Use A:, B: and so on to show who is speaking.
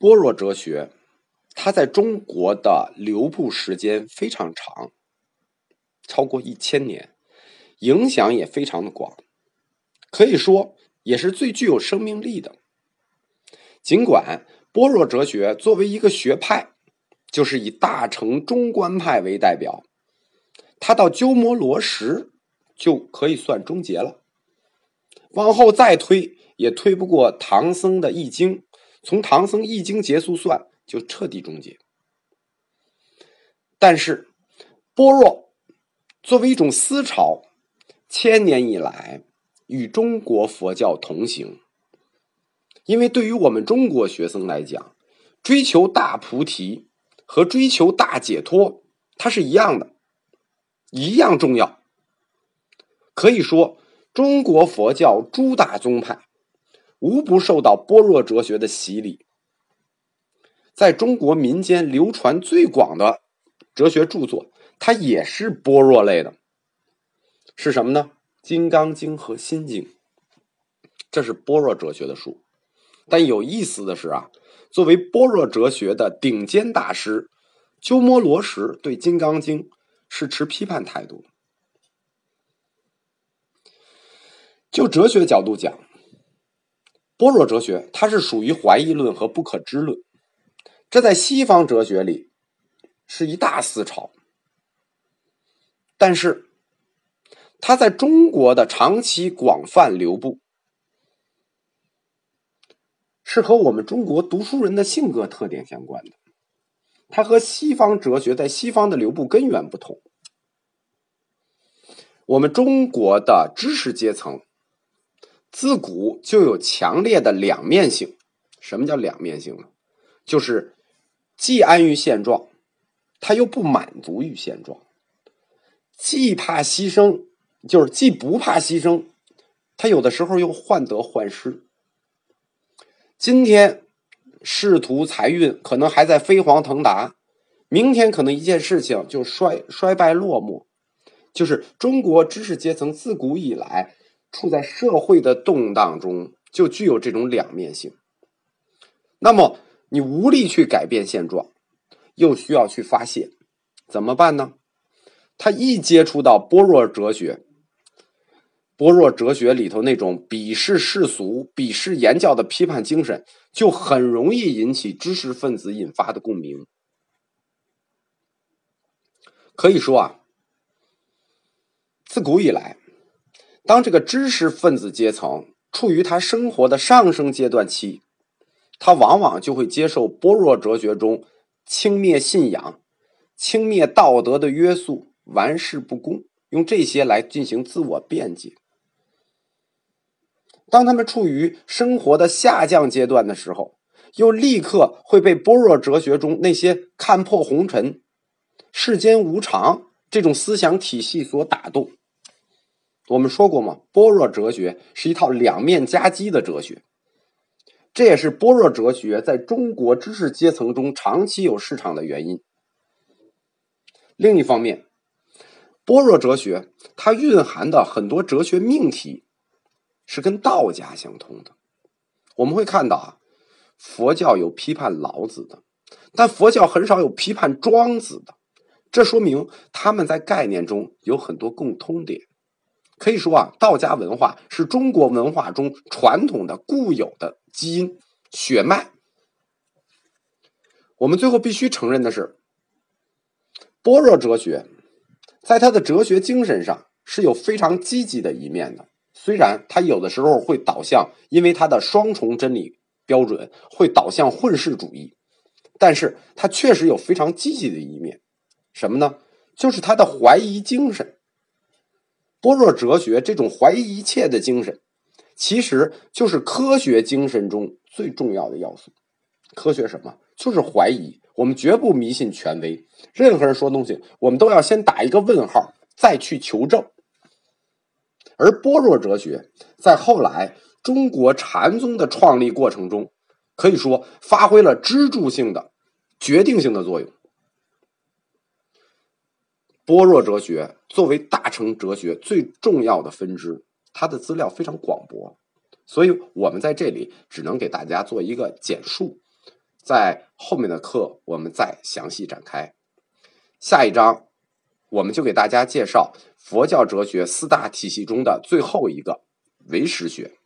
A: 般若哲学，它在中国的流布时间非常长，超过一千年，影响也非常的广，可以说也是最具有生命力的。尽管般若哲学作为一个学派，就是以大乘中观派为代表，它到鸠摩罗什就可以算终结了，往后再推也推不过唐僧的《易经》。从唐僧一经结束算，就彻底终结。但是，般若作为一种思潮，千年以来与中国佛教同行。因为对于我们中国学生来讲，追求大菩提和追求大解脱，它是一样的，一样重要。可以说，中国佛教诸大宗派。无不受到般若哲学的洗礼，在中国民间流传最广的哲学著作，它也是般若类的，是什么呢？《金刚经》和《心经》，这是般若哲学的书。但有意思的是啊，作为般若哲学的顶尖大师，鸠摩罗什对《金刚经》是持批判态度。就哲学角度讲。般若哲学，它是属于怀疑论和不可知论，这在西方哲学里是一大思潮。但是，它在中国的长期广泛流布，是和我们中国读书人的性格特点相关的。它和西方哲学在西方的流布根源不同。我们中国的知识阶层。自古就有强烈的两面性。什么叫两面性呢？就是既安于现状，他又不满足于现状；既怕牺牲，就是既不怕牺牲，他有的时候又患得患失。今天仕途财运可能还在飞黄腾达，明天可能一件事情就衰衰败落寞。就是中国知识阶层自古以来。处在社会的动荡中，就具有这种两面性。那么，你无力去改变现状，又需要去发泄，怎么办呢？他一接触到般若哲学，般若哲学里头那种鄙视世俗、鄙视言教的批判精神，就很容易引起知识分子引发的共鸣。可以说啊，自古以来。当这个知识分子阶层处于他生活的上升阶段期，他往往就会接受般若哲学中轻蔑信仰、轻蔑道德的约束、玩世不恭，用这些来进行自我辩解。当他们处于生活的下降阶段的时候，又立刻会被般若哲学中那些看破红尘、世间无常这种思想体系所打动。我们说过嘛，般若哲学是一套两面夹击的哲学，这也是般若哲学在中国知识阶层中长期有市场的原因。另一方面，般若哲学它蕴含的很多哲学命题是跟道家相通的。我们会看到啊，佛教有批判老子的，但佛教很少有批判庄子的，这说明他们在概念中有很多共通点。可以说啊，道家文化是中国文化中传统的固有的基因血脉。我们最后必须承认的是，般若哲学在它的哲学精神上是有非常积极的一面的。虽然它有的时候会导向，因为它的双重真理标准会导向混世主义，但是它确实有非常积极的一面。什么呢？就是它的怀疑精神。般若哲学这种怀疑一切的精神，其实就是科学精神中最重要的要素。科学什么？就是怀疑。我们绝不迷信权威，任何人说东西，我们都要先打一个问号，再去求证。而般若哲学在后来中国禅宗的创立过程中，可以说发挥了支柱性的、决定性的作用。般若哲学作为大乘哲学最重要的分支它的资料非常广博。所以我们在这里只能给大家做一个简述在后面的课我们再详细展开。下一章我们就给大家介绍佛教哲学四大体系中的最后一个唯识学。